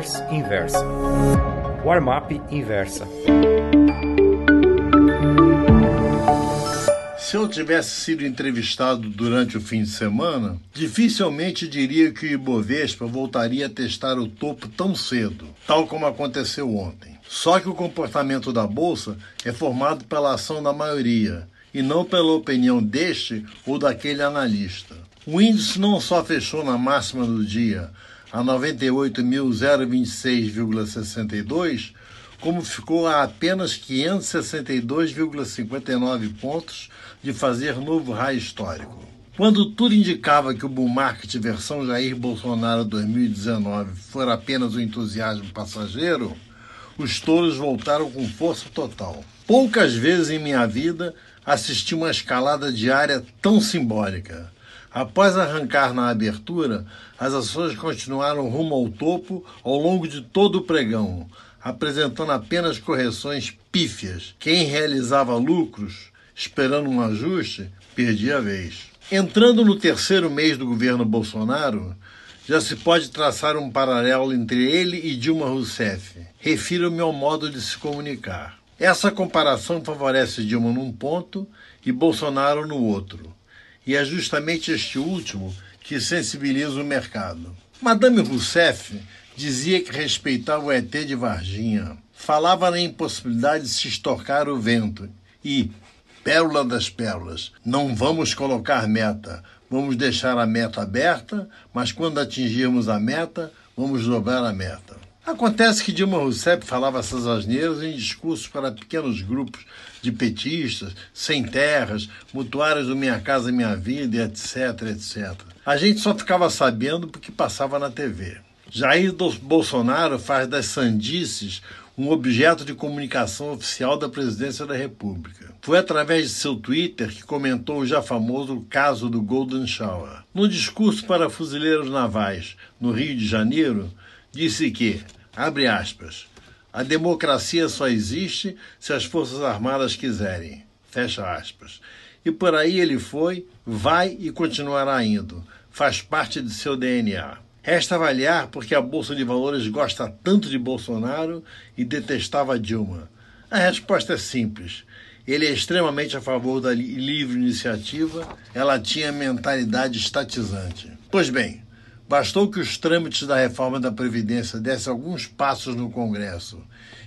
Newsletters Inversa. Warmap Inversa. Se eu tivesse sido entrevistado durante o fim de semana, dificilmente diria que o Ibovespa voltaria a testar o topo tão cedo, tal como aconteceu ontem. Só que o comportamento da bolsa é formado pela ação da maioria e não pela opinião deste ou daquele analista. O índice não só fechou na máxima do dia, a 98.026,62, como ficou a apenas 562,59 pontos de fazer novo raio histórico. Quando tudo indicava que o bull market versão Jair Bolsonaro 2019 fora apenas um entusiasmo passageiro, os touros voltaram com força total. Poucas vezes em minha vida assisti uma escalada diária tão simbólica. Após arrancar na abertura, as ações continuaram rumo ao topo ao longo de todo o pregão, apresentando apenas correções pífias. Quem realizava lucros, esperando um ajuste, perdia a vez. Entrando no terceiro mês do governo Bolsonaro, já se pode traçar um paralelo entre ele e Dilma Rousseff. Refiro-me ao modo de se comunicar. Essa comparação favorece Dilma num ponto e Bolsonaro no outro. E é justamente este último que sensibiliza o mercado. Madame Rousseff dizia que respeitava o ET de Varginha. Falava na impossibilidade de se estorcar o vento e, pérola das pérolas, não vamos colocar meta, vamos deixar a meta aberta, mas quando atingirmos a meta, vamos dobrar a meta. Acontece que Dilma Rousseff falava essas asneiras em discursos para pequenos grupos de petistas, sem terras, mutuários do Minha Casa Minha Vida, etc, etc. A gente só ficava sabendo porque passava na TV. Jair Bolsonaro faz das sandices um objeto de comunicação oficial da presidência da República. Foi através de seu Twitter que comentou o já famoso caso do Golden Shower. No discurso para fuzileiros navais no Rio de Janeiro, disse que, abre aspas, a democracia só existe se as Forças Armadas quiserem. Fecha aspas. E por aí ele foi, vai e continuará indo. Faz parte de seu DNA. Resta avaliar porque a Bolsa de Valores gosta tanto de Bolsonaro e detestava Dilma. A resposta é simples. Ele é extremamente a favor da livre iniciativa, ela tinha mentalidade estatizante. Pois bem, bastou que os trâmites da reforma da Previdência dessem alguns passos no Congresso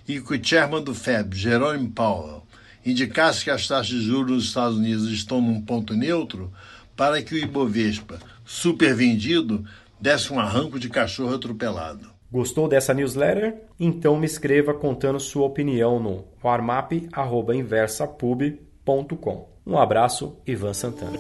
e que o chairman do FEB, Jerome Powell, indicasse que as taxas de juros nos Estados Unidos estão num ponto neutro para que o Ibovespa, supervendido, desse um arranco de cachorro atropelado. Gostou dessa newsletter? Então me escreva contando sua opinião no warmap.inversapub.com. Um abraço, Ivan Santana.